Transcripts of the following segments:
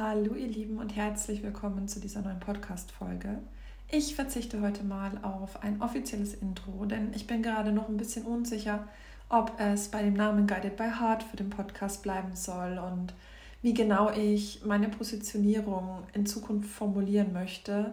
Hallo ihr Lieben und herzlich willkommen zu dieser neuen Podcast-Folge. Ich verzichte heute mal auf ein offizielles Intro, denn ich bin gerade noch ein bisschen unsicher, ob es bei dem Namen Guided by Heart für den Podcast bleiben soll und wie genau ich meine Positionierung in Zukunft formulieren möchte.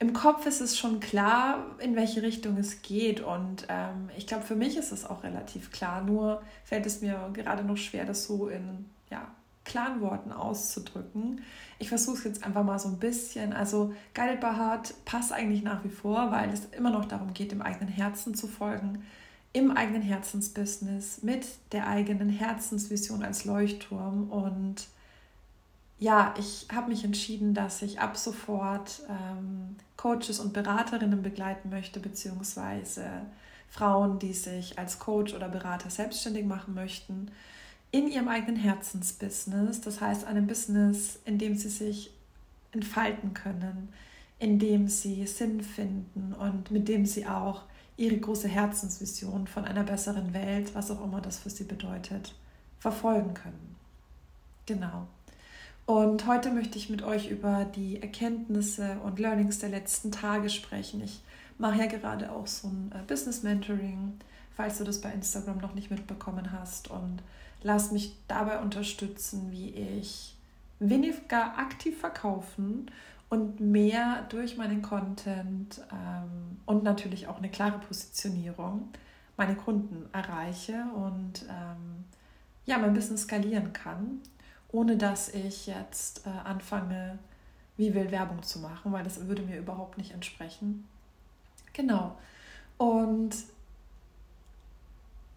Im Kopf ist es schon klar, in welche Richtung es geht und ähm, ich glaube, für mich ist es auch relativ klar, nur fällt es mir gerade noch schwer, das so in ja, klaren Worten auszudrücken. Ich versuche es jetzt einfach mal so ein bisschen. Also Guided by Heart passt eigentlich nach wie vor, weil es immer noch darum geht, dem eigenen Herzen zu folgen, im eigenen Herzensbusiness, mit der eigenen Herzensvision als Leuchtturm. Und ja, ich habe mich entschieden, dass ich ab sofort ähm, Coaches und Beraterinnen begleiten möchte, beziehungsweise Frauen, die sich als Coach oder Berater selbstständig machen möchten in ihrem eigenen Herzensbusiness, das heißt einem Business, in dem sie sich entfalten können, in dem sie Sinn finden und mit dem sie auch ihre große Herzensvision von einer besseren Welt, was auch immer das für sie bedeutet, verfolgen können. Genau. Und heute möchte ich mit euch über die Erkenntnisse und Learnings der letzten Tage sprechen. Ich mache ja gerade auch so ein äh, Business Mentoring, falls du das bei Instagram noch nicht mitbekommen hast. Und lass mich dabei unterstützen, wie ich weniger aktiv verkaufen und mehr durch meinen Content ähm, und natürlich auch eine klare Positionierung meine Kunden erreiche und ähm, ja, mein Business skalieren kann, ohne dass ich jetzt äh, anfange, wie will Werbung zu machen, weil das würde mir überhaupt nicht entsprechen. Genau. Und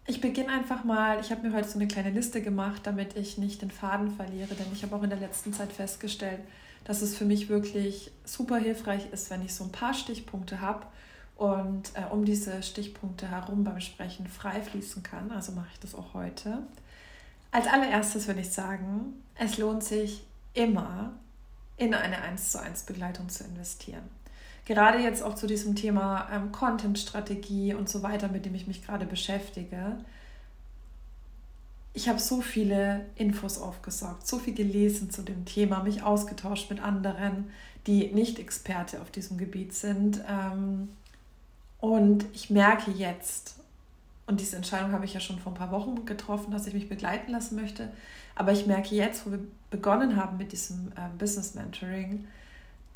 ich beginne einfach mal, ich habe mir heute so eine kleine Liste gemacht, damit ich nicht den Faden verliere, denn ich habe auch in der letzten Zeit festgestellt, dass es für mich wirklich super hilfreich ist, wenn ich so ein paar Stichpunkte habe und äh, um diese Stichpunkte herum beim Sprechen frei fließen kann. Also mache ich das auch heute. Als allererstes würde ich sagen, es lohnt sich immer in eine 1 zu 1 Begleitung zu investieren gerade jetzt auch zu diesem Thema ähm, Content-Strategie und so weiter, mit dem ich mich gerade beschäftige, ich habe so viele Infos aufgesaugt, so viel gelesen zu dem Thema, mich ausgetauscht mit anderen, die nicht Experte auf diesem Gebiet sind. Ähm, und ich merke jetzt, und diese Entscheidung habe ich ja schon vor ein paar Wochen getroffen, dass ich mich begleiten lassen möchte, aber ich merke jetzt, wo wir begonnen haben mit diesem äh, Business Mentoring,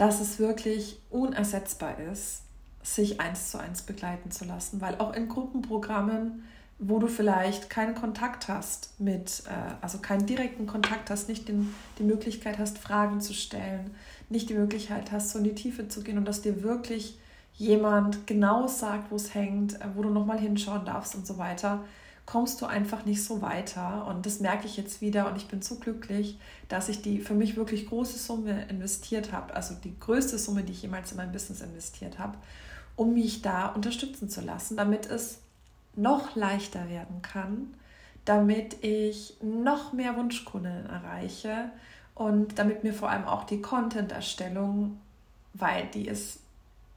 dass es wirklich unersetzbar ist, sich eins zu eins begleiten zu lassen, weil auch in Gruppenprogrammen, wo du vielleicht keinen Kontakt hast mit, äh, also keinen direkten Kontakt hast, nicht den, die Möglichkeit hast, Fragen zu stellen, nicht die Möglichkeit hast, so in die Tiefe zu gehen und dass dir wirklich jemand genau sagt, wo es hängt, äh, wo du nochmal hinschauen darfst und so weiter, kommst du einfach nicht so weiter. Und das merke ich jetzt wieder und ich bin so glücklich, dass ich die für mich wirklich große Summe investiert habe, also die größte Summe, die ich jemals in mein Business investiert habe, um mich da unterstützen zu lassen, damit es noch leichter werden kann, damit ich noch mehr Wunschkunden erreiche und damit mir vor allem auch die Content-Erstellung, weil die ist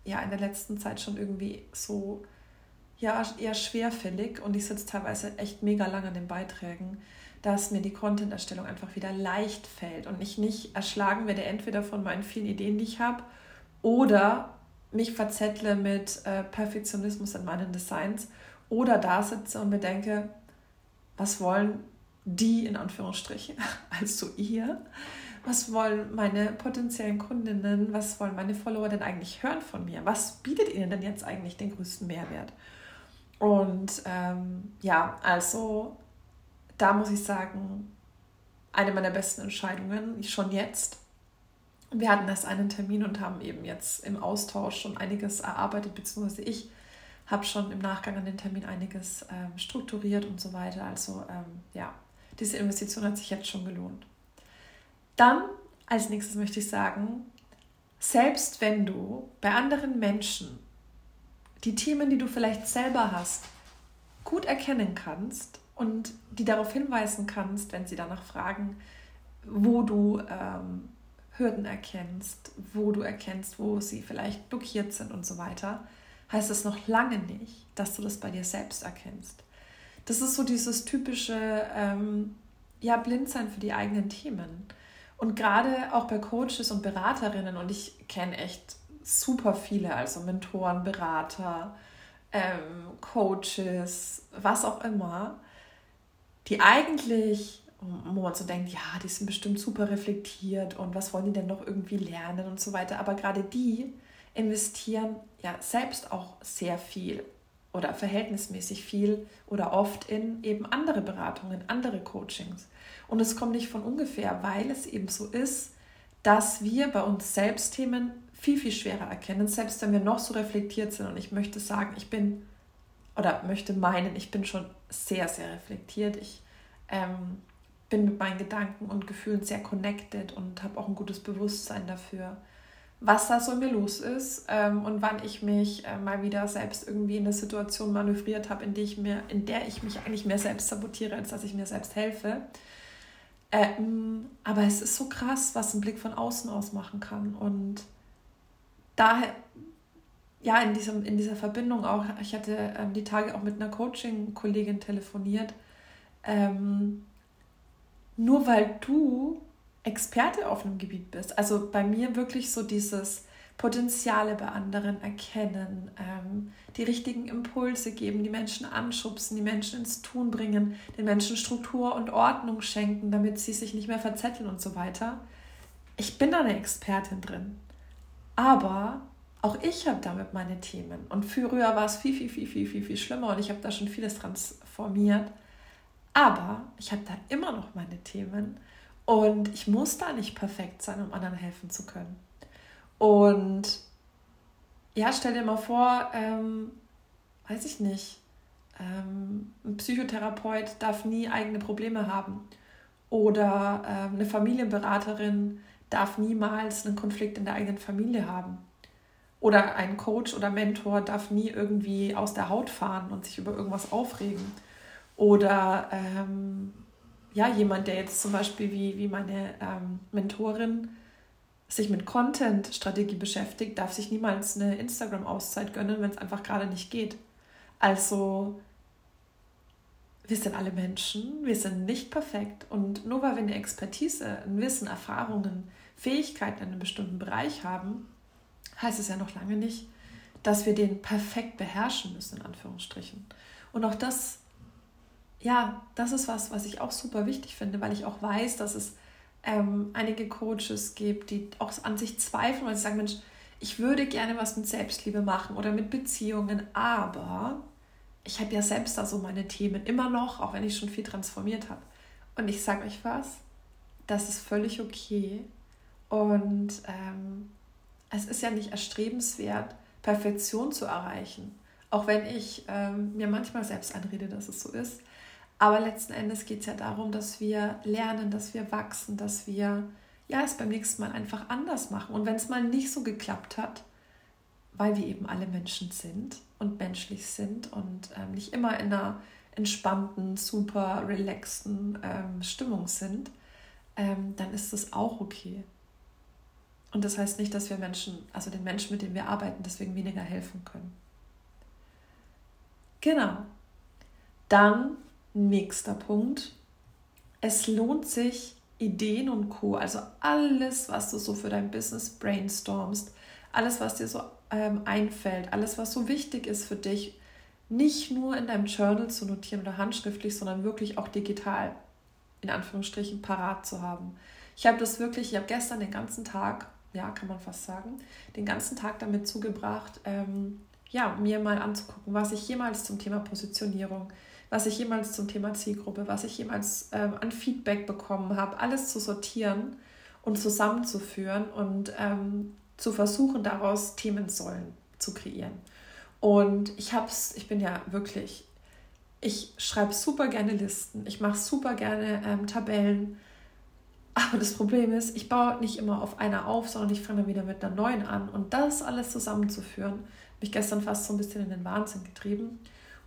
ja in der letzten Zeit schon irgendwie so ja eher schwerfällig und ich sitze teilweise echt mega lang an den Beiträgen, dass mir die Content-Erstellung einfach wieder leicht fällt und ich nicht erschlagen werde, entweder von meinen vielen Ideen, die ich habe, oder mich verzettle mit äh, Perfektionismus in meinen Designs oder da sitze und mir denke, was wollen die in Anführungsstrichen, also ihr, was wollen meine potenziellen Kundinnen, was wollen meine Follower denn eigentlich hören von mir? Was bietet ihnen denn jetzt eigentlich den größten Mehrwert? Und ähm, ja, also da muss ich sagen, eine meiner besten Entscheidungen, schon jetzt. Wir hatten erst einen Termin und haben eben jetzt im Austausch schon einiges erarbeitet, beziehungsweise ich habe schon im Nachgang an den Termin einiges ähm, strukturiert und so weiter. Also ähm, ja, diese Investition hat sich jetzt schon gelohnt. Dann als nächstes möchte ich sagen, selbst wenn du bei anderen Menschen die Themen, die du vielleicht selber hast, gut erkennen kannst und die darauf hinweisen kannst, wenn sie danach fragen, wo du ähm, Hürden erkennst, wo du erkennst, wo sie vielleicht blockiert sind und so weiter, heißt das noch lange nicht, dass du das bei dir selbst erkennst. Das ist so dieses typische ähm, ja, Blindsein für die eigenen Themen. Und gerade auch bei Coaches und Beraterinnen, und ich kenne echt super viele, also Mentoren, Berater, ähm, Coaches, was auch immer, die eigentlich, wo man so denkt, ja, die sind bestimmt super reflektiert und was wollen die denn noch irgendwie lernen und so weiter. Aber gerade die investieren ja selbst auch sehr viel oder verhältnismäßig viel oder oft in eben andere Beratungen, andere Coachings. Und es kommt nicht von ungefähr, weil es eben so ist, dass wir bei uns selbst Themen viel, viel schwerer erkennen, selbst wenn wir noch so reflektiert sind. Und ich möchte sagen, ich bin oder möchte meinen, ich bin schon sehr, sehr reflektiert. Ich ähm, bin mit meinen Gedanken und Gefühlen sehr connected und habe auch ein gutes Bewusstsein dafür, was da so in mir los ist ähm, und wann ich mich äh, mal wieder selbst irgendwie in eine Situation manövriert habe, in, in der ich mich eigentlich mehr selbst sabotiere, als dass ich mir selbst helfe. Ähm, aber es ist so krass, was ein Blick von außen aus machen kann. Und daher, ja, in, diesem, in dieser Verbindung auch, ich hatte ähm, die Tage auch mit einer Coaching-Kollegin telefoniert. Ähm, nur weil du Experte auf einem Gebiet bist, also bei mir wirklich so dieses Potenziale bei anderen erkennen, ähm, die richtigen Impulse geben, die Menschen anschubsen, die Menschen ins Tun bringen, den Menschen Struktur und Ordnung schenken, damit sie sich nicht mehr verzetteln und so weiter. Ich bin da eine Expertin drin. Aber auch ich habe damit meine Themen. Und früher war es viel, viel, viel, viel, viel, viel schlimmer und ich habe da schon vieles transformiert. Aber ich habe da immer noch meine Themen und ich muss da nicht perfekt sein, um anderen helfen zu können. Und ja, stell dir mal vor, ähm, weiß ich nicht, ähm, ein Psychotherapeut darf nie eigene Probleme haben. Oder ähm, eine Familienberaterin darf niemals einen Konflikt in der eigenen Familie haben. Oder ein Coach oder Mentor darf nie irgendwie aus der Haut fahren und sich über irgendwas aufregen. Oder ähm, ja, jemand, der jetzt zum Beispiel wie, wie meine ähm, Mentorin sich mit Content-Strategie beschäftigt, darf sich niemals eine Instagram-Auszeit gönnen, wenn es einfach gerade nicht geht. Also, wir sind alle Menschen, wir sind nicht perfekt und nur weil wir eine Expertise, ein Wissen, Erfahrungen, Fähigkeiten in einem bestimmten Bereich haben, heißt es ja noch lange nicht, dass wir den perfekt beherrschen müssen, in Anführungsstrichen. Und auch das, ja, das ist was, was ich auch super wichtig finde, weil ich auch weiß, dass es ähm, einige Coaches gibt, die auch an sich zweifeln, weil sie sagen, Mensch, ich würde gerne was mit Selbstliebe machen oder mit Beziehungen, aber ich habe ja selbst da so meine Themen immer noch, auch wenn ich schon viel transformiert habe. Und ich sage euch was, das ist völlig okay. Und ähm, es ist ja nicht erstrebenswert, Perfektion zu erreichen. Auch wenn ich ähm, mir manchmal selbst anrede, dass es so ist. Aber letzten Endes geht es ja darum, dass wir lernen, dass wir wachsen, dass wir ja, es beim nächsten Mal einfach anders machen. Und wenn es mal nicht so geklappt hat, weil wir eben alle Menschen sind und menschlich sind und ähm, nicht immer in einer entspannten, super relaxten ähm, Stimmung sind, ähm, dann ist das auch okay. Und das heißt nicht, dass wir Menschen, also den Menschen, mit denen wir arbeiten, deswegen weniger helfen können. Genau. Dann Nächster Punkt. Es lohnt sich, Ideen und Co., also alles, was du so für dein Business brainstormst, alles, was dir so ähm, einfällt, alles, was so wichtig ist für dich, nicht nur in deinem Journal zu notieren oder handschriftlich, sondern wirklich auch digital, in Anführungsstrichen, parat zu haben. Ich habe das wirklich, ich habe gestern den ganzen Tag, ja, kann man fast sagen, den ganzen Tag damit zugebracht, ähm, ja, mir mal anzugucken, was ich jemals zum Thema Positionierung, was ich jemals zum Thema Zielgruppe, was ich jemals ähm, an Feedback bekommen habe, alles zu sortieren und zusammenzuführen und ähm, zu versuchen, daraus Themensäulen zu kreieren. Und ich hab's, ich bin ja wirklich, ich schreibe super gerne Listen, ich mache super gerne ähm, Tabellen. Aber das Problem ist, ich baue nicht immer auf einer auf, sondern ich fange dann wieder mit einer neuen an. Und das alles zusammenzuführen, mich gestern fast so ein bisschen in den Wahnsinn getrieben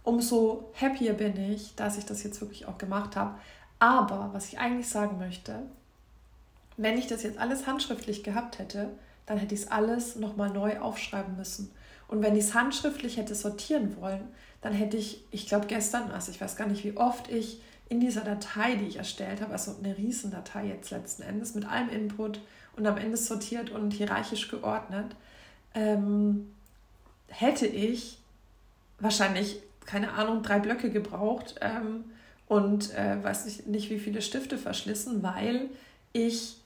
umso happier bin ich, dass ich das jetzt wirklich auch gemacht habe. Aber was ich eigentlich sagen möchte, wenn ich das jetzt alles handschriftlich gehabt hätte, dann hätte ich es alles nochmal neu aufschreiben müssen. Und wenn ich es handschriftlich hätte sortieren wollen, dann hätte ich, ich glaube gestern, also ich weiß gar nicht, wie oft ich in dieser Datei, die ich erstellt habe, also eine Riesendatei jetzt letzten Endes mit allem Input und am Ende sortiert und hierarchisch geordnet, ähm, hätte ich wahrscheinlich, keine Ahnung, drei Blöcke gebraucht ähm, und äh, weiß nicht, nicht wie viele Stifte verschlissen, weil ich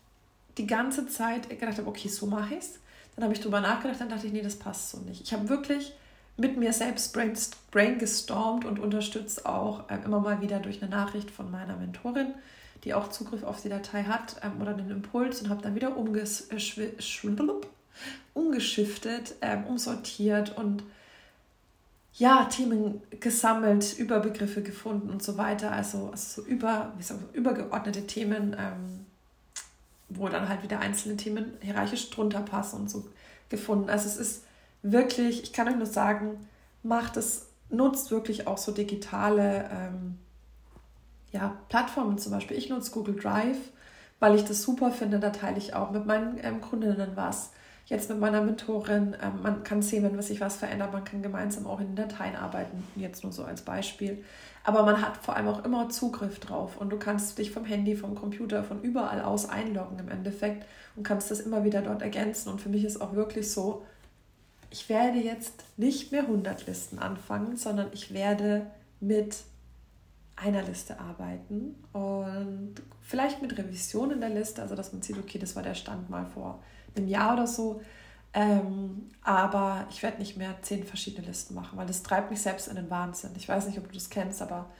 die ganze Zeit gedacht habe, okay, so mache ich es. Dann habe ich drüber nachgedacht, dann dachte ich, nee, das passt so nicht. Ich habe wirklich mit mir selbst brainstormt und unterstützt auch äh, immer mal wieder durch eine Nachricht von meiner Mentorin, die auch Zugriff auf die Datei hat ähm, oder einen Impuls und habe dann wieder umges umgeschiftet, ähm, umsortiert und ja, Themen gesammelt, Überbegriffe gefunden und so weiter. Also, also so über, wie sagen, übergeordnete Themen, ähm, wo dann halt wieder einzelne Themen hierarchisch drunter passen und so gefunden. Also es ist wirklich, ich kann euch nur sagen, macht es, nutzt wirklich auch so digitale ähm, ja, Plattformen zum Beispiel. Ich nutze Google Drive, weil ich das super finde. Da teile ich auch mit meinen ähm, Kundinnen was jetzt mit meiner Mentorin, ähm, man kann sehen, wenn sich was verändert, man kann gemeinsam auch in den Dateien arbeiten, jetzt nur so als Beispiel. Aber man hat vor allem auch immer Zugriff drauf und du kannst dich vom Handy, vom Computer, von überall aus einloggen im Endeffekt und kannst das immer wieder dort ergänzen. Und für mich ist auch wirklich so, ich werde jetzt nicht mehr 100 Listen anfangen, sondern ich werde mit einer Liste arbeiten und vielleicht mit Revision in der Liste, also dass man sieht, okay, das war der Stand mal vor einem Jahr oder so. Ähm, aber ich werde nicht mehr zehn verschiedene Listen machen, weil das treibt mich selbst in den Wahnsinn. Ich weiß nicht, ob du das kennst, aber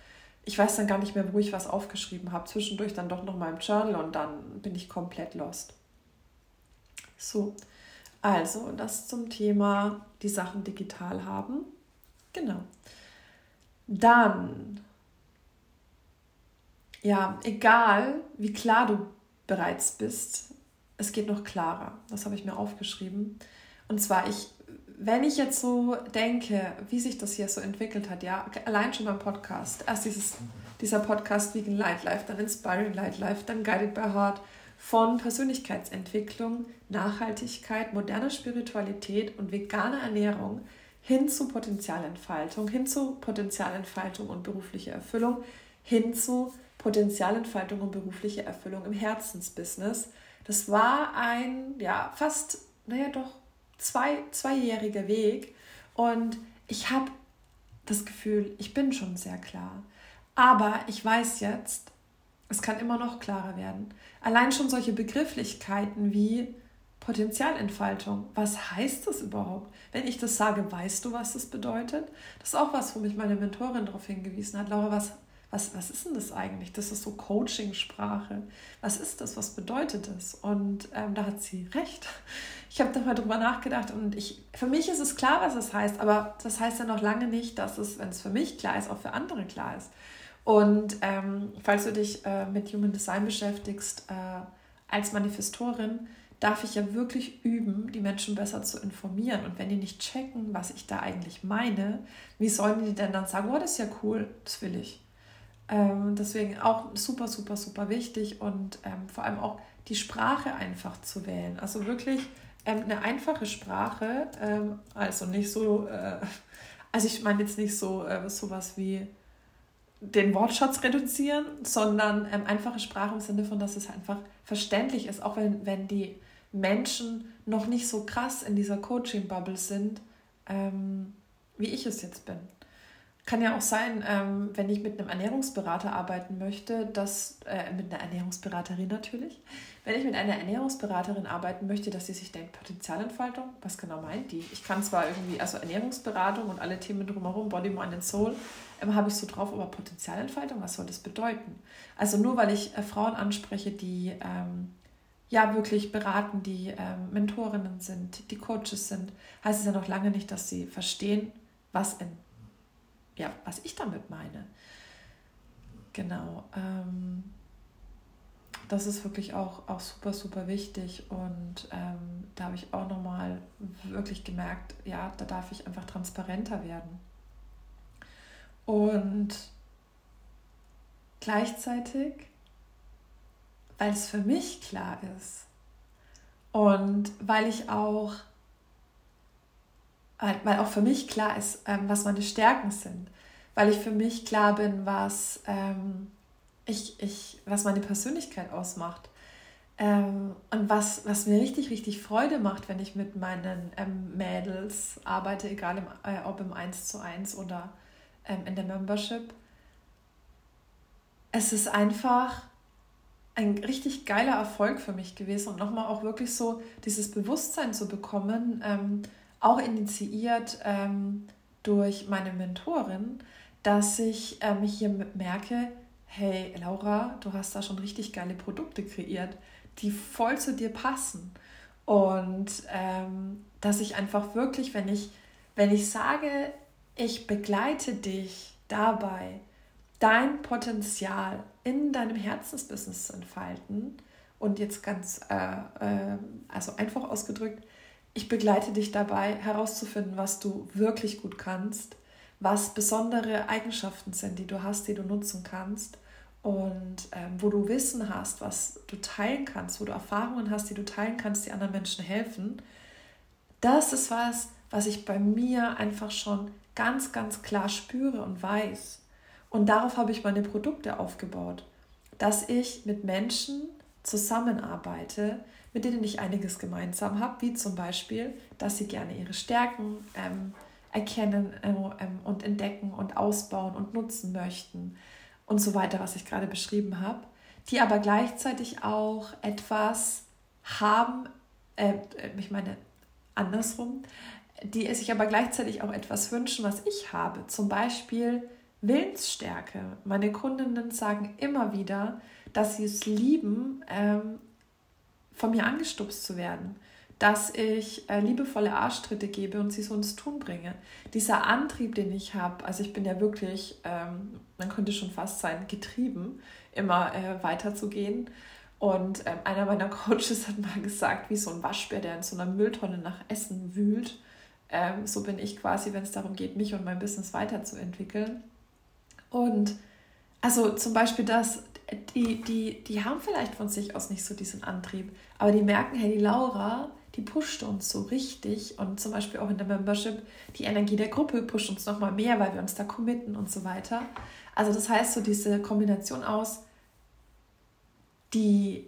ich weiß dann gar nicht mehr, wo ich was aufgeschrieben habe. Zwischendurch dann doch noch mal im Journal und dann bin ich komplett lost. So, also das zum Thema die Sachen digital haben. Genau. Dann, ja, egal wie klar du bereits bist, es geht noch klarer. Das habe ich mir aufgeschrieben. Und zwar, ich, wenn ich jetzt so denke, wie sich das hier so entwickelt hat, ja, allein schon beim Podcast, erst dieses, dieser Podcast Vegan Light Life, dann Inspiring Light Life, dann Guided by Heart, von Persönlichkeitsentwicklung, Nachhaltigkeit, moderner Spiritualität und veganer Ernährung hin zu Potenzialentfaltung, hin zu Potenzialentfaltung und berufliche Erfüllung, hin zu Potenzialentfaltung und berufliche Erfüllung im Herzensbusiness das war ein, ja, fast, naja, doch zwei, zweijähriger Weg. Und ich habe das Gefühl, ich bin schon sehr klar. Aber ich weiß jetzt, es kann immer noch klarer werden. Allein schon solche Begrifflichkeiten wie Potenzialentfaltung. Was heißt das überhaupt? Wenn ich das sage, weißt du, was das bedeutet? Das ist auch was, wo mich meine Mentorin darauf hingewiesen hat. Laura, was was, was ist denn das eigentlich? Das ist so Coaching-Sprache. Was ist das? Was bedeutet das? Und ähm, da hat sie recht. Ich habe da mal drüber nachgedacht und ich, für mich ist es klar, was es heißt, aber das heißt ja noch lange nicht, dass es, wenn es für mich klar ist, auch für andere klar ist. Und ähm, falls du dich äh, mit Human Design beschäftigst, äh, als Manifestorin, darf ich ja wirklich üben, die Menschen besser zu informieren. Und wenn die nicht checken, was ich da eigentlich meine, wie sollen die denn dann sagen, oh, das ist ja cool, das will ich. Ähm, deswegen auch super, super, super wichtig und ähm, vor allem auch die Sprache einfach zu wählen. Also wirklich ähm, eine einfache Sprache, ähm, also nicht so, äh, also ich meine jetzt nicht so äh, sowas wie den Wortschatz reduzieren, sondern ähm, einfache Sprache im Sinne von, dass es einfach verständlich ist, auch wenn, wenn die Menschen noch nicht so krass in dieser Coaching-Bubble sind, ähm, wie ich es jetzt bin. Kann ja auch sein, ähm, wenn ich mit einem Ernährungsberater arbeiten möchte, dass, äh, mit einer Ernährungsberaterin natürlich, wenn ich mit einer Ernährungsberaterin arbeiten möchte, dass sie sich denkt, Potenzialentfaltung, was genau meint die? Ich kann zwar irgendwie, also Ernährungsberatung und alle Themen drumherum, Body, Mind and Soul, ähm, habe ich so drauf, aber Potenzialentfaltung, was soll das bedeuten? Also nur weil ich äh, Frauen anspreche, die ähm, ja wirklich beraten, die ähm, Mentorinnen sind, die Coaches sind, heißt es ja noch lange nicht, dass sie verstehen, was in ja, was ich damit meine. Genau. Ähm, das ist wirklich auch, auch super, super wichtig. Und ähm, da habe ich auch nochmal wirklich gemerkt, ja, da darf ich einfach transparenter werden. Und gleichzeitig, weil es für mich klar ist und weil ich auch weil auch für mich klar ist, ähm, was meine Stärken sind, weil ich für mich klar bin, was, ähm, ich, ich, was meine Persönlichkeit ausmacht. Ähm, und was, was mir richtig, richtig Freude macht, wenn ich mit meinen ähm, Mädels arbeite, egal im, äh, ob im 1 zu 1 oder ähm, in der Membership. Es ist einfach ein richtig geiler Erfolg für mich gewesen und nochmal auch wirklich so dieses Bewusstsein zu bekommen, ähm, auch initiiert ähm, durch meine Mentorin, dass ich ähm, hier merke, hey Laura, du hast da schon richtig geile Produkte kreiert, die voll zu dir passen. Und ähm, dass ich einfach wirklich, wenn ich, wenn ich sage, ich begleite dich dabei, dein Potenzial in deinem Herzensbusiness zu entfalten, und jetzt ganz, äh, äh, also einfach ausgedrückt, ich begleite dich dabei herauszufinden, was du wirklich gut kannst, was besondere Eigenschaften sind, die du hast, die du nutzen kannst und ähm, wo du Wissen hast, was du teilen kannst, wo du Erfahrungen hast, die du teilen kannst, die anderen Menschen helfen. Das ist was, was ich bei mir einfach schon ganz, ganz klar spüre und weiß. Und darauf habe ich meine Produkte aufgebaut, dass ich mit Menschen zusammenarbeite, mit denen ich einiges gemeinsam habe, wie zum Beispiel, dass sie gerne ihre Stärken ähm, erkennen äh, ähm, und entdecken und ausbauen und nutzen möchten und so weiter, was ich gerade beschrieben habe, die aber gleichzeitig auch etwas haben, äh, ich meine andersrum, die sich aber gleichzeitig auch etwas wünschen, was ich habe. Zum Beispiel Willensstärke. Meine Kundinnen sagen immer wieder, dass sie es lieben, ähm, von mir angestupst zu werden, dass ich äh, liebevolle Arschtritte gebe und sie so ins Tun bringe. Dieser Antrieb, den ich habe, also ich bin ja wirklich, ähm, man könnte schon fast sein, getrieben, immer äh, weiterzugehen. Und ähm, einer meiner Coaches hat mal gesagt, wie so ein Waschbär, der in so einer Mülltonne nach Essen wühlt. Ähm, so bin ich quasi, wenn es darum geht, mich und mein Business weiterzuentwickeln. Und also zum Beispiel das, die, die, die haben vielleicht von sich aus nicht so diesen Antrieb, aber die merken, hey, die Laura, die pusht uns so richtig und zum Beispiel auch in der Membership, die Energie der Gruppe pusht uns nochmal mehr, weil wir uns da committen und so weiter. Also das heißt so diese Kombination aus, die,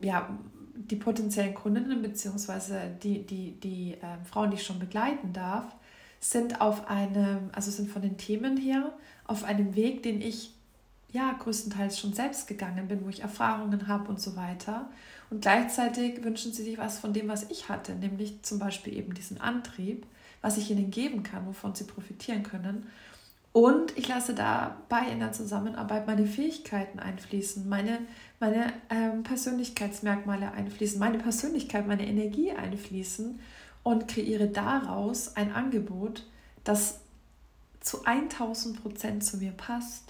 ja, die potenziellen Kundinnen bzw. die, die, die äh, Frauen, die ich schon begleiten darf, sind auf einem, also sind von den Themen her auf einem Weg, den ich ja größtenteils schon selbst gegangen bin, wo ich Erfahrungen habe und so weiter. Und gleichzeitig wünschen sie sich was von dem, was ich hatte, nämlich zum Beispiel eben diesen Antrieb, was ich ihnen geben kann, wovon sie profitieren können. Und ich lasse dabei in der Zusammenarbeit meine Fähigkeiten einfließen, meine, meine ähm, Persönlichkeitsmerkmale einfließen, meine Persönlichkeit, meine Energie einfließen und kreiere daraus ein Angebot, das zu 1000 Prozent zu mir passt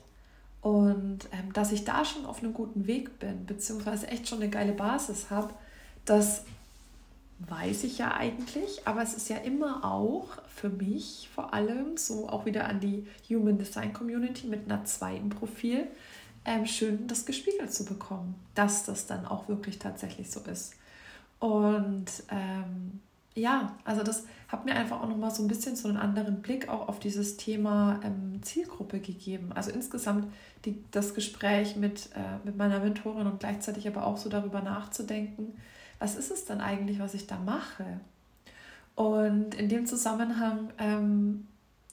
und ähm, dass ich da schon auf einem guten Weg bin, beziehungsweise echt schon eine geile Basis habe, das weiß ich ja eigentlich, aber es ist ja immer auch für mich vor allem so auch wieder an die Human Design Community mit einer 2 im Profil ähm, schön das gespiegelt zu bekommen, dass das dann auch wirklich tatsächlich so ist. Und ähm, ja, also das hat mir einfach auch nochmal so ein bisschen so einen anderen Blick auch auf dieses Thema ähm, Zielgruppe gegeben. Also insgesamt die, das Gespräch mit, äh, mit meiner Mentorin und gleichzeitig aber auch so darüber nachzudenken, was ist es denn eigentlich, was ich da mache? Und in dem Zusammenhang, ähm,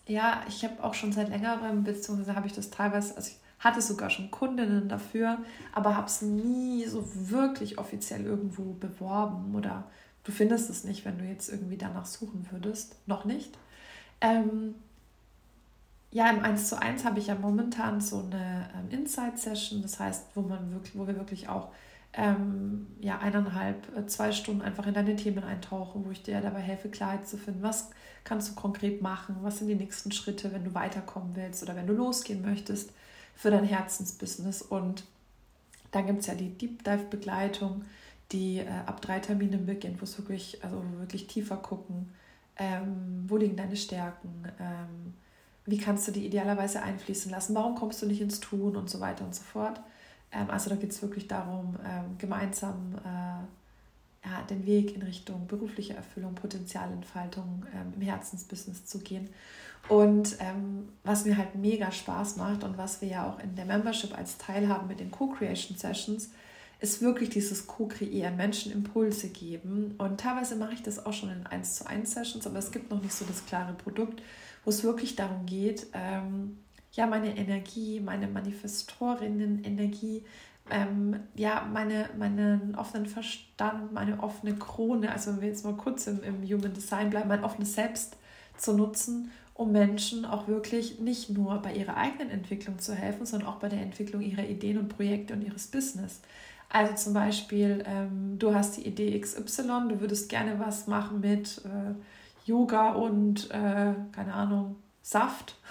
ja, ich habe auch schon seit längerem, beziehungsweise habe ich das teilweise, also ich hatte sogar schon Kundinnen dafür, aber habe es nie so wirklich offiziell irgendwo beworben oder Du findest es nicht, wenn du jetzt irgendwie danach suchen würdest. Noch nicht. Ähm, ja, im 1 zu 1 habe ich ja momentan so eine ähm, Insight-Session, das heißt, wo man wirklich, wo wir wirklich auch ähm, ja, eineinhalb, äh, zwei Stunden einfach in deine Themen eintauchen, wo ich dir dabei helfe, Klarheit zu finden. Was kannst du konkret machen? Was sind die nächsten Schritte, wenn du weiterkommen willst oder wenn du losgehen möchtest für dein Herzensbusiness? Und dann gibt es ja die Deep Dive-Begleitung die äh, ab drei Terminen beginnt, wo es wirklich, also wirklich tiefer gucken, ähm, wo liegen deine Stärken, ähm, wie kannst du die idealerweise einfließen lassen, warum kommst du nicht ins Tun und so weiter und so fort. Ähm, also da geht es wirklich darum, ähm, gemeinsam äh, ja, den Weg in Richtung berufliche Erfüllung, Potenzialentfaltung ähm, im Herzensbusiness zu gehen. Und ähm, was mir halt mega Spaß macht und was wir ja auch in der Membership als Teil haben mit den Co-Creation Sessions, ist wirklich dieses Co-Kreieren, Menschen Impulse geben. Und teilweise mache ich das auch schon in 1 zu 1 Sessions, aber es gibt noch nicht so das klare Produkt, wo es wirklich darum geht, ähm, ja, meine Energie, meine Manifestorinnen-Energie, ähm, ja, meine, meinen offenen Verstand, meine offene Krone, also wenn wir jetzt mal kurz im, im Human Design bleiben, mein offenes Selbst zu nutzen, um Menschen auch wirklich nicht nur bei ihrer eigenen Entwicklung zu helfen, sondern auch bei der Entwicklung ihrer Ideen und Projekte und ihres Business. Also zum Beispiel, ähm, du hast die Idee XY, du würdest gerne was machen mit äh, Yoga und, äh, keine Ahnung, Saft.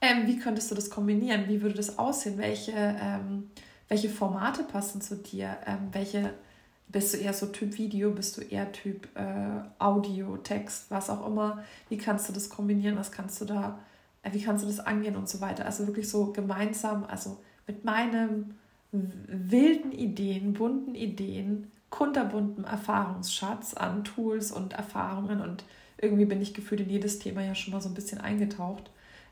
Ähm, wie könntest du das kombinieren? Wie würde das aussehen? Welche, ähm, welche Formate passen zu dir? Ähm, welche bist du eher so Typ Video? Bist du eher Typ äh, Audio, Text, was auch immer? Wie kannst du das kombinieren? Was kannst du da, äh, wie kannst du das angehen und so weiter? Also wirklich so gemeinsam, also mit meinem wilden Ideen, bunten Ideen, kunterbunten Erfahrungsschatz an Tools und Erfahrungen und irgendwie bin ich gefühlt in jedes Thema ja schon mal so ein bisschen eingetaucht.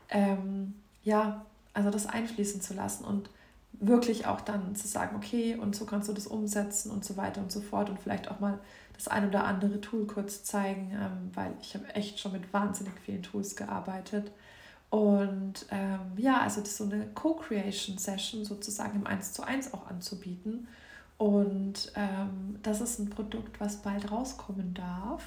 Ähm, ja, also das einfließen zu lassen und wirklich auch dann zu sagen, okay, und so kannst du das umsetzen und so weiter und so fort und vielleicht auch mal das ein oder andere Tool kurz zeigen, ähm, weil ich habe echt schon mit wahnsinnig vielen Tools gearbeitet und ähm, ja, also das so eine Co-Creation-Session sozusagen im 1 zu 1 auch anzubieten. Und ähm, das ist ein Produkt, was bald rauskommen darf,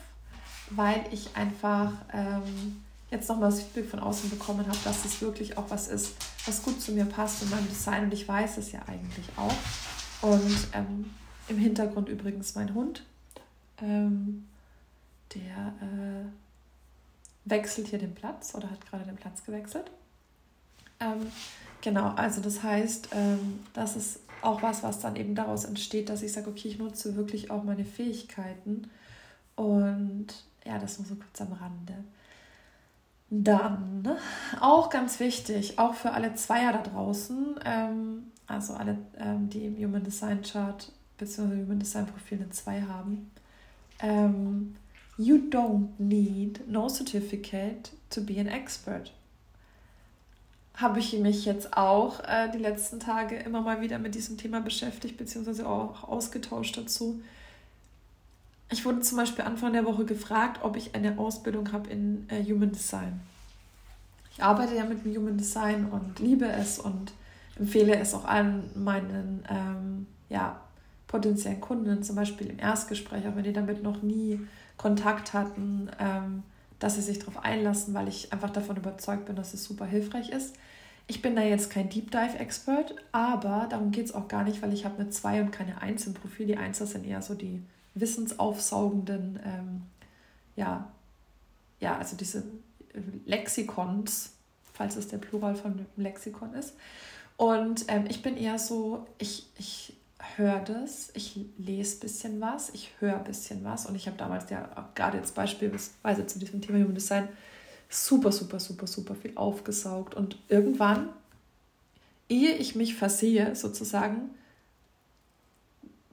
weil ich einfach ähm, jetzt nochmal das Feedback von außen bekommen habe, dass es wirklich auch was ist, was gut zu mir passt in meinem Design. Und ich weiß es ja eigentlich auch. Und ähm, im Hintergrund übrigens mein Hund, ähm, der... Äh, wechselt hier den Platz oder hat gerade den Platz gewechselt. Ähm, genau, also das heißt, ähm, das ist auch was, was dann eben daraus entsteht, dass ich sage, okay, ich nutze wirklich auch meine Fähigkeiten. Und ja, das nur so kurz am Rande. Dann, ne, auch ganz wichtig, auch für alle Zweier da draußen, ähm, also alle, ähm, die im Human Design Chart bzw. Human Design Profil eine 2 haben, ähm, You don't need no certificate to be an expert. Habe ich mich jetzt auch äh, die letzten Tage immer mal wieder mit diesem Thema beschäftigt, beziehungsweise auch ausgetauscht dazu. Ich wurde zum Beispiel Anfang der Woche gefragt, ob ich eine Ausbildung habe in äh, Human Design. Ich arbeite ja mit dem Human Design und liebe es und empfehle es auch allen meinen ähm, ja, potenziellen Kunden, zum Beispiel im Erstgespräch, auch wenn die damit noch nie Kontakt hatten, ähm, dass sie sich darauf einlassen, weil ich einfach davon überzeugt bin, dass es super hilfreich ist. Ich bin da jetzt kein Deep Dive Expert, aber darum geht es auch gar nicht, weil ich habe eine 2 und keine 1 im Profil. Die 1 sind eher so die wissensaufsaugenden, ähm, ja, ja, also diese Lexikons, falls es der Plural von Lexikon ist. Und ähm, ich bin eher so, ich, ich höre das, ich lese ein bisschen was, ich höre ein bisschen was und ich habe damals ja gerade jetzt beispielsweise zu diesem Thema Human Design super, super, super, super viel aufgesaugt und irgendwann, ehe ich mich versehe sozusagen,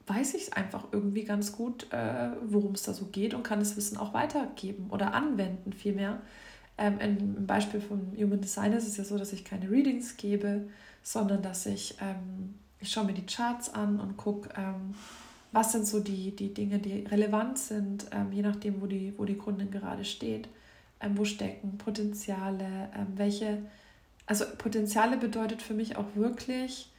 weiß ich es einfach irgendwie ganz gut, äh, worum es da so geht und kann das Wissen auch weitergeben oder anwenden vielmehr. Ähm, Im Beispiel vom Human Design ist es ja so, dass ich keine Readings gebe, sondern dass ich ähm, ich schaue mir die Charts an und gucke, ähm, was sind so die, die Dinge, die relevant sind, ähm, je nachdem, wo die, wo die Kundin gerade steht, ähm, wo stecken Potenziale, ähm, welche, also Potenziale bedeutet für mich auch wirklich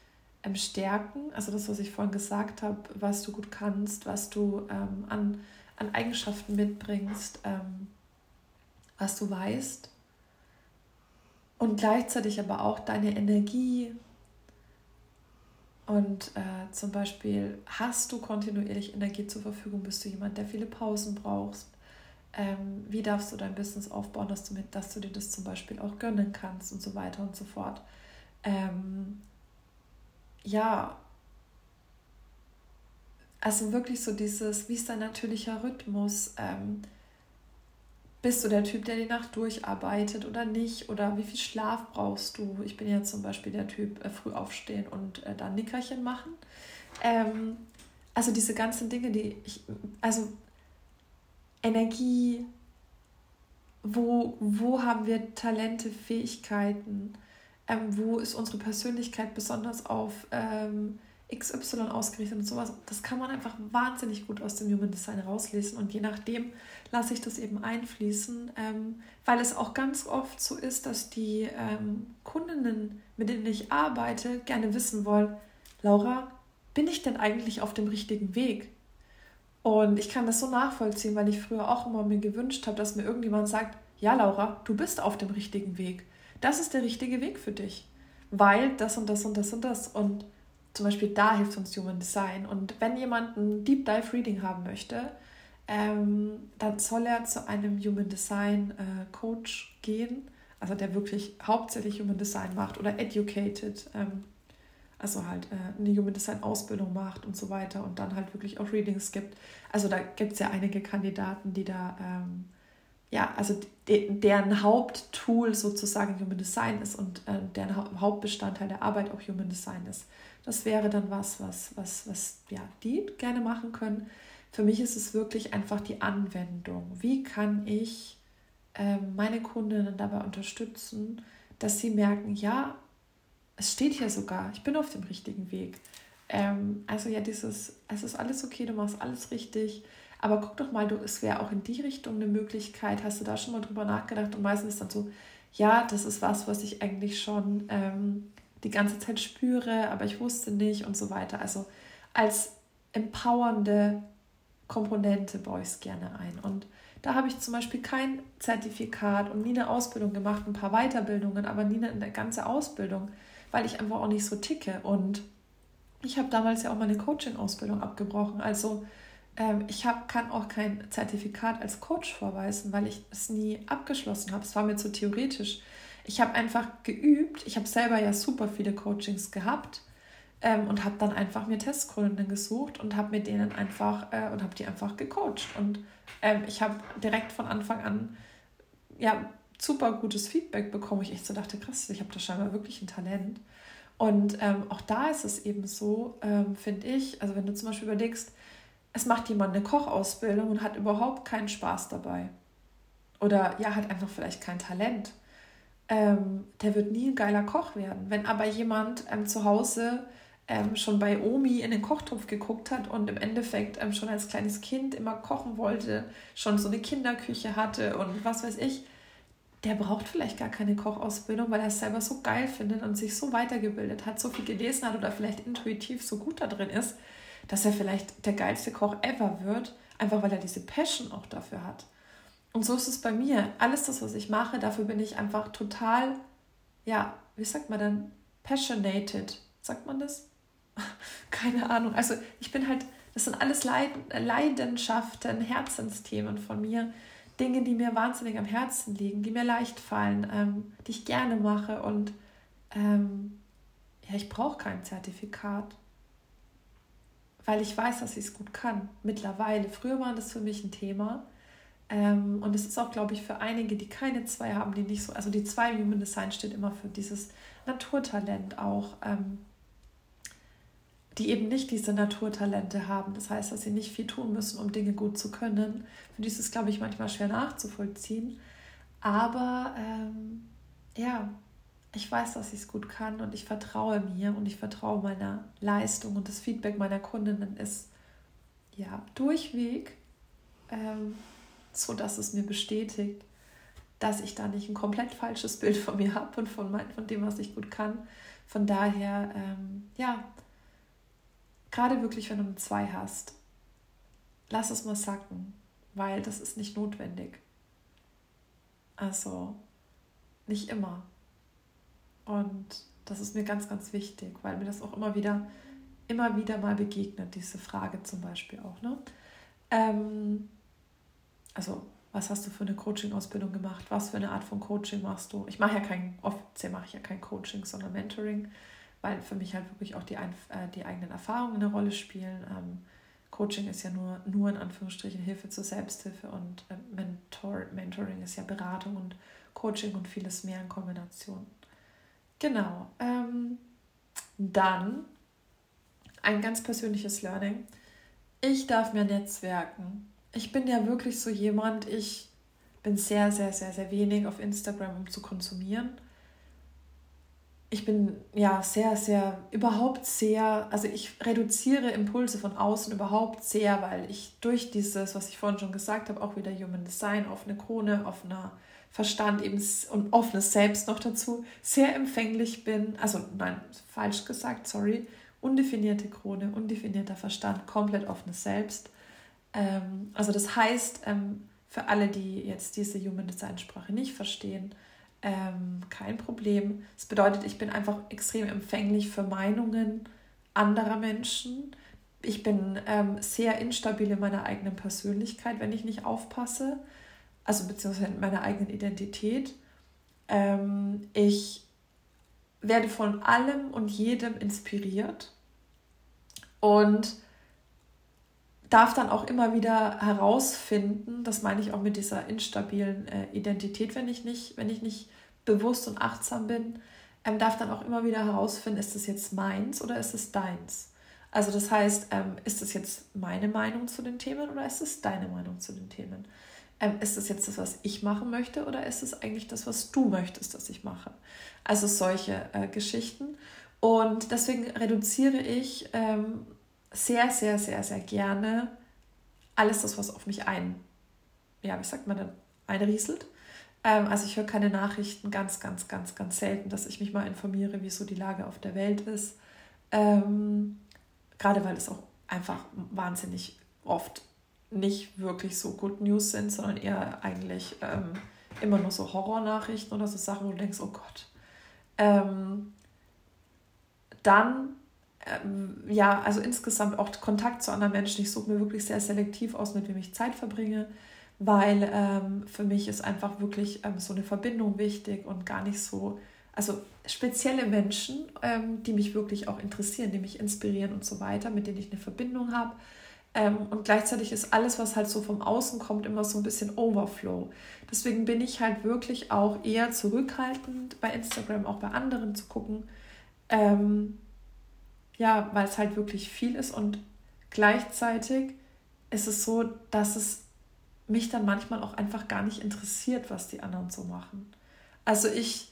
ähm, Stärken, also das, was ich vorhin gesagt habe, was du gut kannst, was du ähm, an, an Eigenschaften mitbringst, was du weißt. Und gleichzeitig aber auch deine Energie, und äh, zum Beispiel, hast du kontinuierlich Energie zur Verfügung? Bist du jemand, der viele Pausen brauchst? Ähm, wie darfst du dein Business aufbauen, dass du, mit, dass du dir das zum Beispiel auch gönnen kannst und so weiter und so fort? Ähm, ja, also wirklich so dieses, wie ist dein natürlicher Rhythmus? Ähm, bist du der Typ, der die Nacht durcharbeitet oder nicht? Oder wie viel Schlaf brauchst du? Ich bin ja zum Beispiel der Typ, äh, früh aufstehen und äh, dann Nickerchen machen. Ähm, also diese ganzen Dinge, die ich, also Energie, wo, wo haben wir Talente, Fähigkeiten, ähm, wo ist unsere Persönlichkeit besonders auf ähm, XY ausgerichtet und sowas. Das kann man einfach wahnsinnig gut aus dem Human Design rauslesen und je nachdem lasse ich das eben einfließen, ähm, weil es auch ganz oft so ist, dass die ähm, Kundinnen, mit denen ich arbeite, gerne wissen wollen, Laura, bin ich denn eigentlich auf dem richtigen Weg? Und ich kann das so nachvollziehen, weil ich früher auch immer mir gewünscht habe, dass mir irgendjemand sagt, ja Laura, du bist auf dem richtigen Weg. Das ist der richtige Weg für dich. Weil das und das und das und das. Und zum Beispiel da hilft uns Human Design. Und wenn jemand ein Deep Dive Reading haben möchte, ähm, dann soll er zu einem Human Design äh, Coach gehen, also der wirklich hauptsächlich Human Design macht oder educated, ähm, also halt äh, eine Human Design Ausbildung macht und so weiter und dann halt wirklich auch Readings gibt. Also da gibt es ja einige Kandidaten, die da, ähm, ja, also de deren Haupttool sozusagen Human Design ist und äh, deren ha Hauptbestandteil der Arbeit auch Human Design ist. Das wäre dann was, was, was, was ja, die gerne machen können. Für mich ist es wirklich einfach die Anwendung. Wie kann ich äh, meine Kundinnen dabei unterstützen, dass sie merken, ja, es steht hier sogar, ich bin auf dem richtigen Weg. Ähm, also ja, dieses, es ist alles okay, du machst alles richtig, aber guck doch mal, du, es wäre auch in die Richtung eine Möglichkeit. Hast du da schon mal drüber nachgedacht? Und meistens ist dann so, ja, das ist was, was ich eigentlich schon ähm, die ganze Zeit spüre, aber ich wusste nicht und so weiter. Also als empowernde Komponente baue ich es gerne ein. Und da habe ich zum Beispiel kein Zertifikat und nie eine Ausbildung gemacht, ein paar Weiterbildungen, aber nie eine ganze Ausbildung weil ich einfach auch nicht so ticke. Und ich habe damals ja auch meine Coaching-Ausbildung abgebrochen. Also ähm, ich hab, kann auch kein Zertifikat als Coach vorweisen, weil ich es nie abgeschlossen habe. Es war mir zu theoretisch. Ich habe einfach geübt. Ich habe selber ja super viele Coachings gehabt ähm, und habe dann einfach mir Testkunden gesucht und habe mit denen einfach äh, und habe die einfach gecoacht. Und ähm, ich habe direkt von Anfang an ja super gutes Feedback bekommen. Ich echt so dachte, krass, ich habe da scheinbar wirklich ein Talent. Und ähm, auch da ist es eben so, ähm, finde ich, also wenn du zum Beispiel überlegst, es macht jemand eine Kochausbildung und hat überhaupt keinen Spaß dabei. Oder ja, hat einfach vielleicht kein Talent. Ähm, der wird nie ein geiler Koch werden. Wenn aber jemand ähm, zu Hause ähm, schon bei Omi in den Kochtopf geguckt hat und im Endeffekt ähm, schon als kleines Kind immer kochen wollte, schon so eine Kinderküche hatte und was weiß ich, der braucht vielleicht gar keine Kochausbildung, weil er es selber so geil findet und sich so weitergebildet hat, so viel gelesen hat oder vielleicht intuitiv so gut da drin ist, dass er vielleicht der geilste Koch ever wird, einfach weil er diese Passion auch dafür hat. Und so ist es bei mir. Alles das, was ich mache, dafür bin ich einfach total, ja, wie sagt man dann, passionated. Sagt man das? Keine Ahnung. Also ich bin halt, das sind alles Leidenschaften, Herzensthemen von mir, Dinge, die mir wahnsinnig am Herzen liegen, die mir leicht fallen, ähm, die ich gerne mache. Und ähm, ja, ich brauche kein Zertifikat, weil ich weiß, dass ich es gut kann. Mittlerweile. Früher war das für mich ein Thema. Ähm, und es ist auch, glaube ich, für einige, die keine zwei haben, die nicht so, also die zwei Human Design steht immer für dieses Naturtalent auch. Ähm, die eben nicht diese Naturtalente haben. Das heißt, dass sie nicht viel tun müssen, um Dinge gut zu können. Für die ist es, glaube ich, manchmal schwer nachzuvollziehen. Aber ähm, ja, ich weiß, dass ich es gut kann und ich vertraue mir und ich vertraue meiner Leistung und das Feedback meiner Kundinnen ist ja durchweg, ähm, so dass es mir bestätigt, dass ich da nicht ein komplett falsches Bild von mir habe und von, mein, von dem, was ich gut kann. Von daher, ähm, ja, Gerade wirklich, wenn du eine 2 hast, lass es mal sacken, weil das ist nicht notwendig. Also nicht immer. Und das ist mir ganz, ganz wichtig, weil mir das auch immer wieder, immer wieder mal begegnet, diese Frage zum Beispiel auch. Ne? Ähm, also, was hast du für eine Coaching-Ausbildung gemacht? Was für eine Art von Coaching machst du? Ich mache ja kein, offiziell mache ich ja kein Coaching, sondern Mentoring weil für mich halt wirklich auch die, äh, die eigenen Erfahrungen eine Rolle spielen. Ähm, Coaching ist ja nur, nur in Anführungsstrichen Hilfe zur Selbsthilfe und äh, Mentor, Mentoring ist ja Beratung und Coaching und vieles mehr in Kombination. Genau. Ähm, dann ein ganz persönliches Learning. ich darf mehr netzwerken. Ich bin ja wirklich so jemand, ich bin sehr, sehr, sehr, sehr wenig auf Instagram, um zu konsumieren. Ich bin ja sehr, sehr, überhaupt sehr, also ich reduziere Impulse von außen überhaupt sehr, weil ich durch dieses, was ich vorhin schon gesagt habe, auch wieder Human Design, offene Krone, offener Verstand eben und offenes Selbst noch dazu, sehr empfänglich bin. Also nein, falsch gesagt, sorry. Undefinierte Krone, undefinierter Verstand, komplett offenes Selbst. Ähm, also das heißt, ähm, für alle, die jetzt diese Human Design Sprache nicht verstehen, ähm, kein Problem. Es bedeutet, ich bin einfach extrem empfänglich für Meinungen anderer Menschen. Ich bin ähm, sehr instabil in meiner eigenen Persönlichkeit, wenn ich nicht aufpasse also beziehungsweise in meiner eigenen Identität. Ähm, ich werde von allem und jedem inspiriert und darf dann auch immer wieder herausfinden, das meine ich auch mit dieser instabilen äh, Identität, wenn ich nicht, wenn ich nicht bewusst und achtsam bin, ähm, darf dann auch immer wieder herausfinden, ist es jetzt meins oder ist es deins? Also das heißt, ähm, ist es jetzt meine Meinung zu den Themen oder ist es deine Meinung zu den Themen? ähm, ist das jetzt das, was ich machen möchte oder ist es eigentlich das, was du möchtest, dass ich mache? Also solche äh, Geschichten. Und deswegen reduziere ich ähm, sehr, sehr, sehr, sehr gerne alles das, was auf mich ein, ja, wie sagt man denn, einrieselt. Ähm, also ich höre keine Nachrichten, ganz, ganz, ganz, ganz selten, dass ich mich mal informiere, wie so die Lage auf der Welt ist. Ähm, gerade weil es auch einfach wahnsinnig oft nicht wirklich so Good News sind, sondern eher eigentlich ähm, immer nur so Horrornachrichten oder so Sachen, wo du denkst, oh Gott. Ähm, dann, ähm, ja, also insgesamt auch Kontakt zu anderen Menschen. Ich suche mir wirklich sehr selektiv aus, mit wem ich Zeit verbringe, weil ähm, für mich ist einfach wirklich ähm, so eine Verbindung wichtig und gar nicht so, also spezielle Menschen, ähm, die mich wirklich auch interessieren, die mich inspirieren und so weiter, mit denen ich eine Verbindung habe ähm, und gleichzeitig ist alles, was halt so vom Außen kommt, immer so ein bisschen Overflow. Deswegen bin ich halt wirklich auch eher zurückhaltend bei Instagram, auch bei anderen zu gucken. Ähm, ja, weil es halt wirklich viel ist und gleichzeitig ist es so, dass es mich dann manchmal auch einfach gar nicht interessiert, was die anderen so machen. Also ich,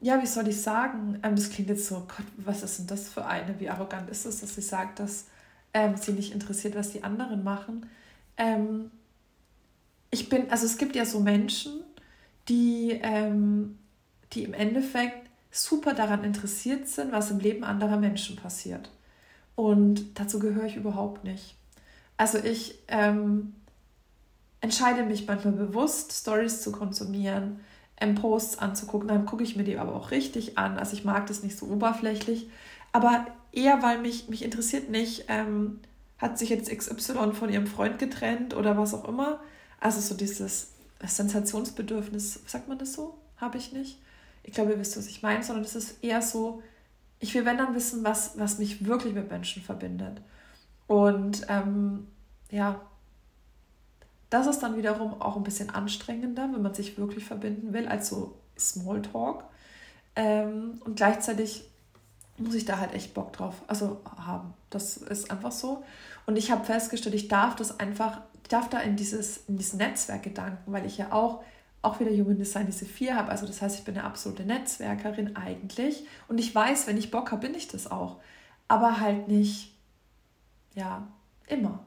ja, wie soll ich sagen? Ähm, das klingt jetzt so, Gott, was ist denn das für eine? Wie arrogant ist es, dass sie sagt, dass ähm, sie nicht interessiert, was die anderen machen. Ähm, ich bin, also es gibt ja so Menschen, die, ähm, die im Endeffekt super daran interessiert sind, was im Leben anderer Menschen passiert. Und dazu gehöre ich überhaupt nicht. Also ich ähm, entscheide mich manchmal bewusst, Stories zu konsumieren, ähm, Posts anzugucken. Dann gucke ich mir die aber auch richtig an. Also ich mag das nicht so oberflächlich. Aber eher, weil mich, mich interessiert nicht, ähm, hat sich jetzt XY von ihrem Freund getrennt oder was auch immer. Also so dieses Sensationsbedürfnis, sagt man das so? Habe ich nicht. Ich glaube, ihr wisst, was ich meine, sondern es ist eher so, ich will wenn dann wissen, was, was mich wirklich mit Menschen verbindet. Und ähm, ja, das ist dann wiederum auch ein bisschen anstrengender, wenn man sich wirklich verbinden will, als so Smalltalk. Ähm, und gleichzeitig muss ich da halt echt Bock drauf, also haben. Das ist einfach so. Und ich habe festgestellt, ich darf das einfach, ich darf da in dieses, in dieses Netzwerkgedanken, weil ich ja auch, auch wieder Human Design diese vier habe. Also das heißt, ich bin eine absolute Netzwerkerin eigentlich. Und ich weiß, wenn ich Bock habe, bin ich das auch. Aber halt nicht, ja, immer.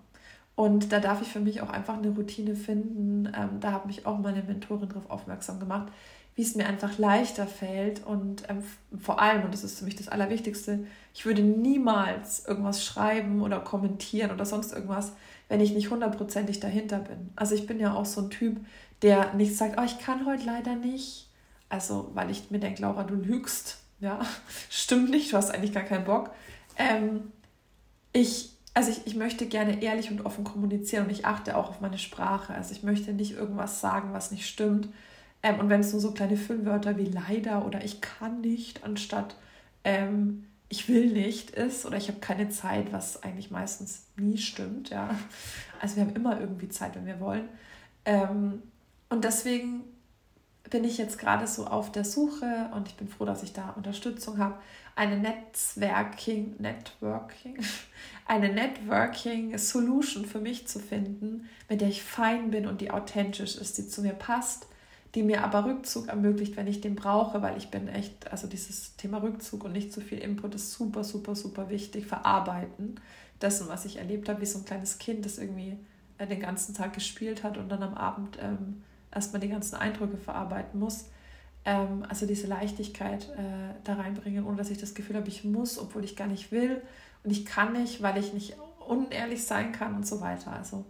Und da darf ich für mich auch einfach eine Routine finden. Ähm, da hat mich auch meine Mentorin darauf aufmerksam gemacht wie es mir einfach leichter fällt und ähm, vor allem, und das ist für mich das Allerwichtigste, ich würde niemals irgendwas schreiben oder kommentieren oder sonst irgendwas, wenn ich nicht hundertprozentig dahinter bin. Also ich bin ja auch so ein Typ, der nicht sagt, oh, ich kann heute leider nicht. Also, weil ich mir denke, Laura, du lügst. Ja, stimmt nicht, du hast eigentlich gar keinen Bock. Ähm, ich, also ich, ich möchte gerne ehrlich und offen kommunizieren und ich achte auch auf meine Sprache. Also ich möchte nicht irgendwas sagen, was nicht stimmt ähm, und wenn es nur so kleine Füllwörter wie leider oder ich kann nicht, anstatt ähm, ich will nicht ist oder ich habe keine Zeit, was eigentlich meistens nie stimmt, ja. Also wir haben immer irgendwie Zeit, wenn wir wollen. Ähm, und deswegen bin ich jetzt gerade so auf der Suche und ich bin froh, dass ich da Unterstützung habe, eine Netzwerking, Networking, eine Networking Solution für mich zu finden, mit der ich fein bin und die authentisch ist, die zu mir passt, die mir aber Rückzug ermöglicht, wenn ich den brauche, weil ich bin echt, also dieses Thema Rückzug und nicht zu viel Input ist super, super, super wichtig. Verarbeiten dessen, was ich erlebt habe, wie so ein kleines Kind, das irgendwie den ganzen Tag gespielt hat und dann am Abend ähm, erstmal die ganzen Eindrücke verarbeiten muss. Ähm, also diese Leichtigkeit äh, da reinbringen, ohne dass ich das Gefühl habe, ich muss, obwohl ich gar nicht will und ich kann nicht, weil ich nicht unehrlich sein kann und so weiter. Also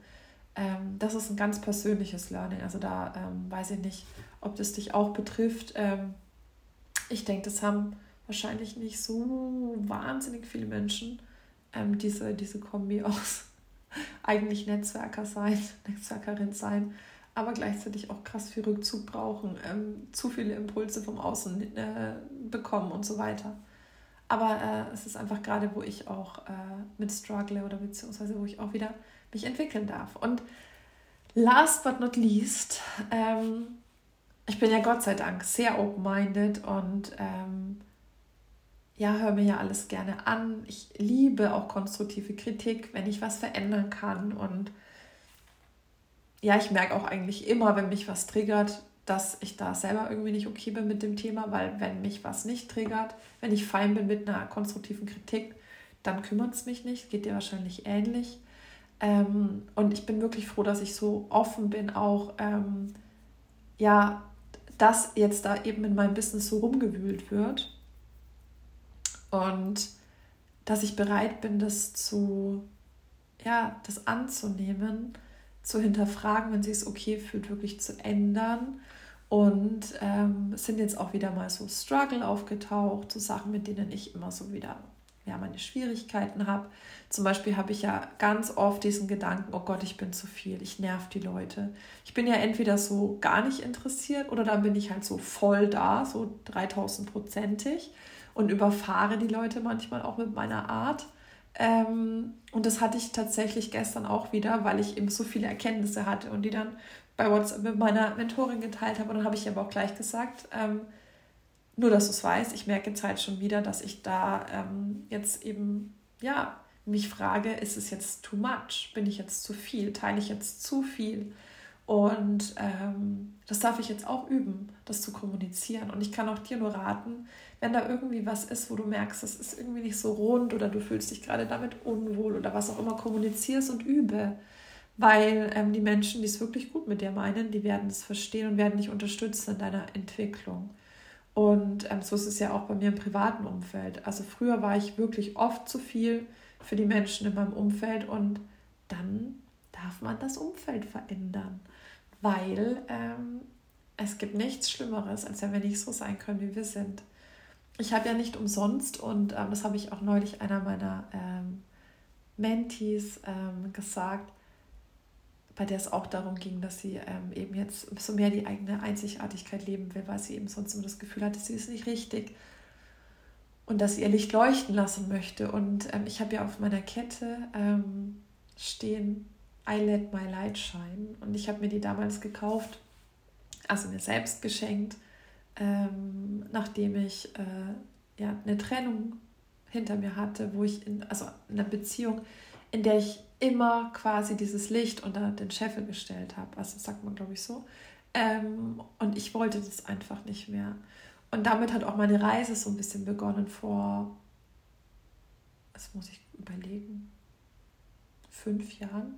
ähm, das ist ein ganz persönliches Learning. Also da ähm, weiß ich nicht, ob das dich auch betrifft. Ähm, ich denke, das haben wahrscheinlich nicht so wahnsinnig viele Menschen, ähm, diese, diese Kombi aus eigentlich Netzwerker sein, Netzwerkerin sein, aber gleichzeitig auch krass viel Rückzug brauchen, ähm, zu viele Impulse vom Außen äh, bekommen und so weiter. Aber äh, es ist einfach gerade, wo ich auch äh, mit struggle oder beziehungsweise wo ich auch wieder mich entwickeln darf. Und last but not least, ähm, ich bin ja Gott sei Dank sehr open-minded und ähm, ja, höre mir ja alles gerne an. Ich liebe auch konstruktive Kritik, wenn ich was verändern kann. Und ja, ich merke auch eigentlich immer, wenn mich was triggert, dass ich da selber irgendwie nicht okay bin mit dem Thema, weil wenn mich was nicht triggert, wenn ich fein bin mit einer konstruktiven Kritik, dann kümmert es mich nicht. Geht dir wahrscheinlich ähnlich. Ähm, und ich bin wirklich froh, dass ich so offen bin, auch ähm, ja, dass jetzt da eben in meinem Business so rumgewühlt wird und dass ich bereit bin, das zu, ja, das anzunehmen, zu hinterfragen, wenn sich es okay fühlt, wirklich zu ändern. Und ähm, sind jetzt auch wieder mal so Struggle aufgetaucht, so Sachen, mit denen ich immer so wieder ja, meine Schwierigkeiten habe. Zum Beispiel habe ich ja ganz oft diesen Gedanken, oh Gott, ich bin zu viel, ich nerv die Leute. Ich bin ja entweder so gar nicht interessiert oder dann bin ich halt so voll da, so 3000-prozentig und überfahre die Leute manchmal auch mit meiner Art. Ähm, und das hatte ich tatsächlich gestern auch wieder, weil ich eben so viele Erkenntnisse hatte und die dann bei WhatsApp mit meiner Mentorin geteilt habe. Und dann habe ich aber auch gleich gesagt, ähm, nur dass du es weißt, ich merke jetzt halt schon wieder, dass ich da ähm, jetzt eben, ja, mich frage, ist es jetzt too much? Bin ich jetzt zu viel? Teile ich jetzt zu viel? Und ähm, das darf ich jetzt auch üben, das zu kommunizieren. Und ich kann auch dir nur raten, wenn da irgendwie was ist, wo du merkst, das ist irgendwie nicht so rund oder du fühlst dich gerade damit unwohl oder was auch immer, kommunizierst und übe. Weil ähm, die Menschen, die es wirklich gut mit dir meinen, die werden es verstehen und werden dich unterstützen in deiner Entwicklung. Und ähm, so ist es ja auch bei mir im privaten Umfeld. Also früher war ich wirklich oft zu viel für die Menschen in meinem Umfeld und dann darf man das Umfeld verändern, weil ähm, es gibt nichts Schlimmeres, als wenn wir nicht so sein können, wie wir sind ich habe ja nicht umsonst und ähm, das habe ich auch neulich einer meiner ähm, Mentees ähm, gesagt, bei der es auch darum ging, dass sie ähm, eben jetzt so mehr die eigene Einzigartigkeit leben will, weil sie eben sonst immer das Gefühl hatte, sie ist nicht richtig und dass sie ihr Licht leuchten lassen möchte. Und ähm, ich habe ja auf meiner Kette ähm, stehen, I let my light shine. Und ich habe mir die damals gekauft, also mir selbst geschenkt ähm, nachdem ich äh, ja, eine Trennung hinter mir hatte, wo ich in, also in einer Beziehung, in der ich immer quasi dieses Licht unter den Scheffel gestellt habe. Also sagt man, glaube ich, so. Ähm, und ich wollte das einfach nicht mehr. Und damit hat auch meine Reise so ein bisschen begonnen vor, das muss ich überlegen, fünf Jahren.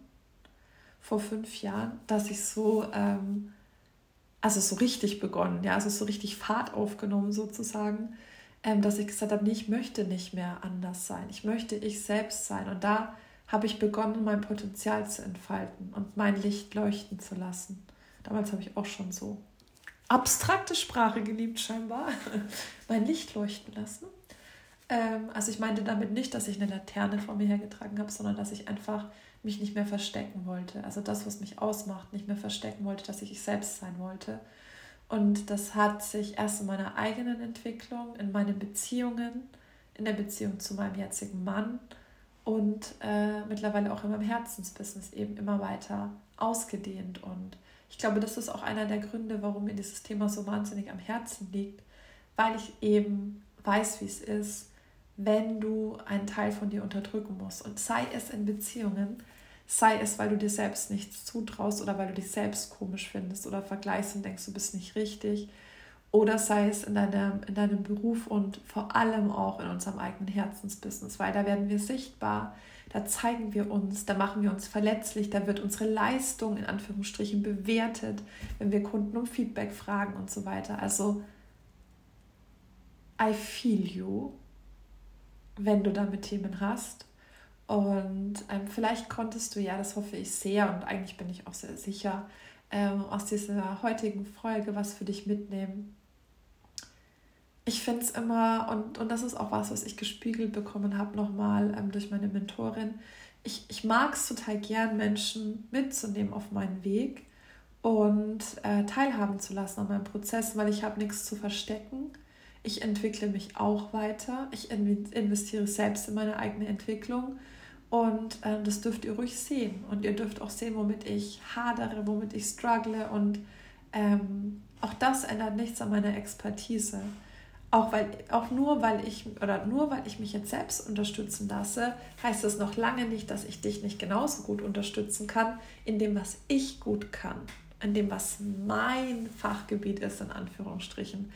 Vor fünf Jahren, dass ich so ähm, also so richtig begonnen, ja, also so richtig Fahrt aufgenommen sozusagen, ähm, dass ich gesagt habe, nee, ich möchte nicht mehr anders sein, ich möchte ich selbst sein. Und da habe ich begonnen, mein Potenzial zu entfalten und mein Licht leuchten zu lassen. Damals habe ich auch schon so abstrakte Sprache geliebt, scheinbar. mein Licht leuchten lassen. Ähm, also ich meinte damit nicht, dass ich eine Laterne vor mir hergetragen habe, sondern dass ich einfach mich nicht mehr verstecken wollte. Also das, was mich ausmacht, nicht mehr verstecken wollte, dass ich ich selbst sein wollte. Und das hat sich erst in meiner eigenen Entwicklung, in meinen Beziehungen, in der Beziehung zu meinem jetzigen Mann und äh, mittlerweile auch in meinem Herzensbusiness eben immer weiter ausgedehnt. Und ich glaube, das ist auch einer der Gründe, warum mir dieses Thema so wahnsinnig am Herzen liegt, weil ich eben weiß, wie es ist, wenn du einen Teil von dir unterdrücken musst. Und sei es in Beziehungen, sei es, weil du dir selbst nichts zutraust oder weil du dich selbst komisch findest oder vergleichst und denkst, du bist nicht richtig. Oder sei es in deinem, in deinem Beruf und vor allem auch in unserem eigenen Herzensbusiness, weil da werden wir sichtbar, da zeigen wir uns, da machen wir uns verletzlich, da wird unsere Leistung in Anführungsstrichen bewertet, wenn wir Kunden um Feedback fragen und so weiter. Also, I feel you, wenn du damit Themen hast. Und ähm, vielleicht konntest du, ja, das hoffe ich sehr und eigentlich bin ich auch sehr sicher, ähm, aus dieser heutigen Folge was für dich mitnehmen ich finde es immer, und, und das ist auch was, was ich gespiegelt bekommen habe, nochmal ähm, durch meine Mentorin. Ich, ich mag es total gern, Menschen mitzunehmen auf meinen Weg und äh, teilhaben zu lassen an meinem Prozess, weil ich habe nichts zu verstecken. Ich entwickle mich auch weiter. Ich investiere selbst in meine eigene Entwicklung. Und äh, das dürft ihr ruhig sehen. Und ihr dürft auch sehen, womit ich hadere, womit ich struggle. Und ähm, auch das ändert nichts an meiner Expertise auch weil auch nur weil ich oder nur weil ich mich jetzt selbst unterstützen lasse, heißt das noch lange nicht, dass ich dich nicht genauso gut unterstützen kann in dem, was ich gut kann, in dem, was mein Fachgebiet ist in Anführungsstrichen,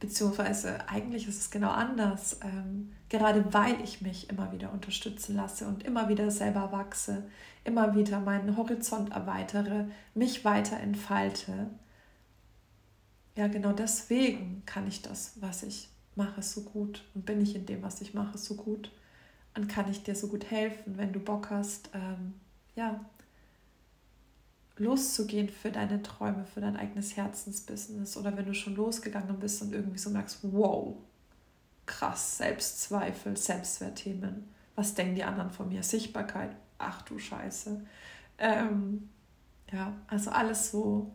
beziehungsweise eigentlich ist es genau anders. Ähm, gerade weil ich mich immer wieder unterstützen lasse und immer wieder selber wachse, immer wieder meinen Horizont erweitere, mich weiter entfalte. Ja, genau deswegen kann ich das, was ich mache, so gut. Und bin ich in dem, was ich mache, so gut? Und kann ich dir so gut helfen, wenn du Bock hast, ähm, ja, loszugehen für deine Träume, für dein eigenes Herzensbusiness oder wenn du schon losgegangen bist und irgendwie so merkst, wow, krass, Selbstzweifel, Selbstwertthemen, was denken die anderen von mir, Sichtbarkeit, ach du Scheiße. Ähm, ja, also alles so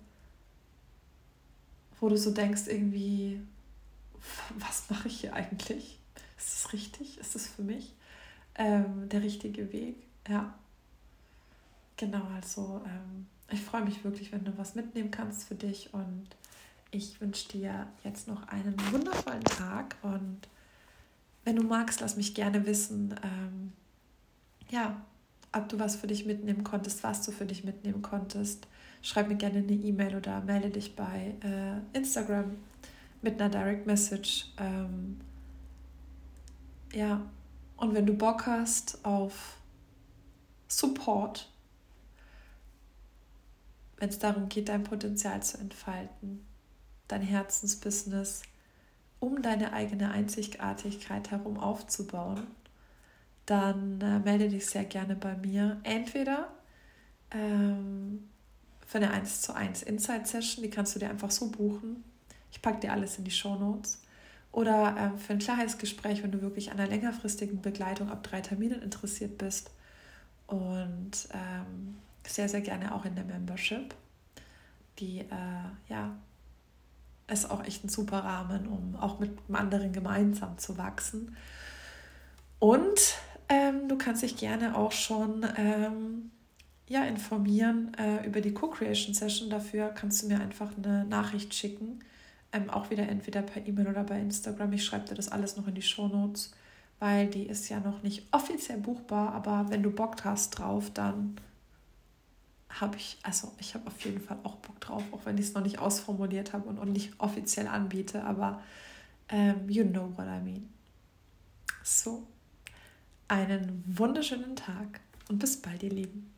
wo du so denkst, irgendwie, was mache ich hier eigentlich? Ist das richtig? Ist das für mich ähm, der richtige Weg? Ja. Genau, also ähm, ich freue mich wirklich, wenn du was mitnehmen kannst für dich und ich wünsche dir jetzt noch einen wundervollen Tag und wenn du magst, lass mich gerne wissen, ähm, ja, ob du was für dich mitnehmen konntest, was du für dich mitnehmen konntest schreib mir gerne eine E-Mail oder melde dich bei äh, Instagram mit einer Direct Message. Ähm, ja, und wenn du Bock hast auf Support, wenn es darum geht, dein Potenzial zu entfalten, dein Herzensbusiness um deine eigene Einzigartigkeit herum aufzubauen, dann äh, melde dich sehr gerne bei mir. Entweder ähm, für eine 1 zu 1 Inside Session, die kannst du dir einfach so buchen. Ich packe dir alles in die Show Notes. Oder ähm, für ein Klarheitsgespräch, wenn du wirklich an einer längerfristigen Begleitung ab drei Terminen interessiert bist. Und ähm, sehr, sehr gerne auch in der Membership. Die, äh, ja, ist auch echt ein super Rahmen, um auch mit anderen gemeinsam zu wachsen. Und ähm, du kannst dich gerne auch schon ähm, ja, informieren äh, über die Co-Creation Session. Dafür kannst du mir einfach eine Nachricht schicken. Ähm, auch wieder entweder per E-Mail oder bei Instagram. Ich schreibe dir das alles noch in die Show Notes, weil die ist ja noch nicht offiziell buchbar. Aber wenn du Bock hast drauf, dann habe ich, also ich habe auf jeden Fall auch Bock drauf, auch wenn ich es noch nicht ausformuliert habe und, und nicht offiziell anbiete. Aber ähm, you know what I mean. So, einen wunderschönen Tag und bis bald, ihr Lieben.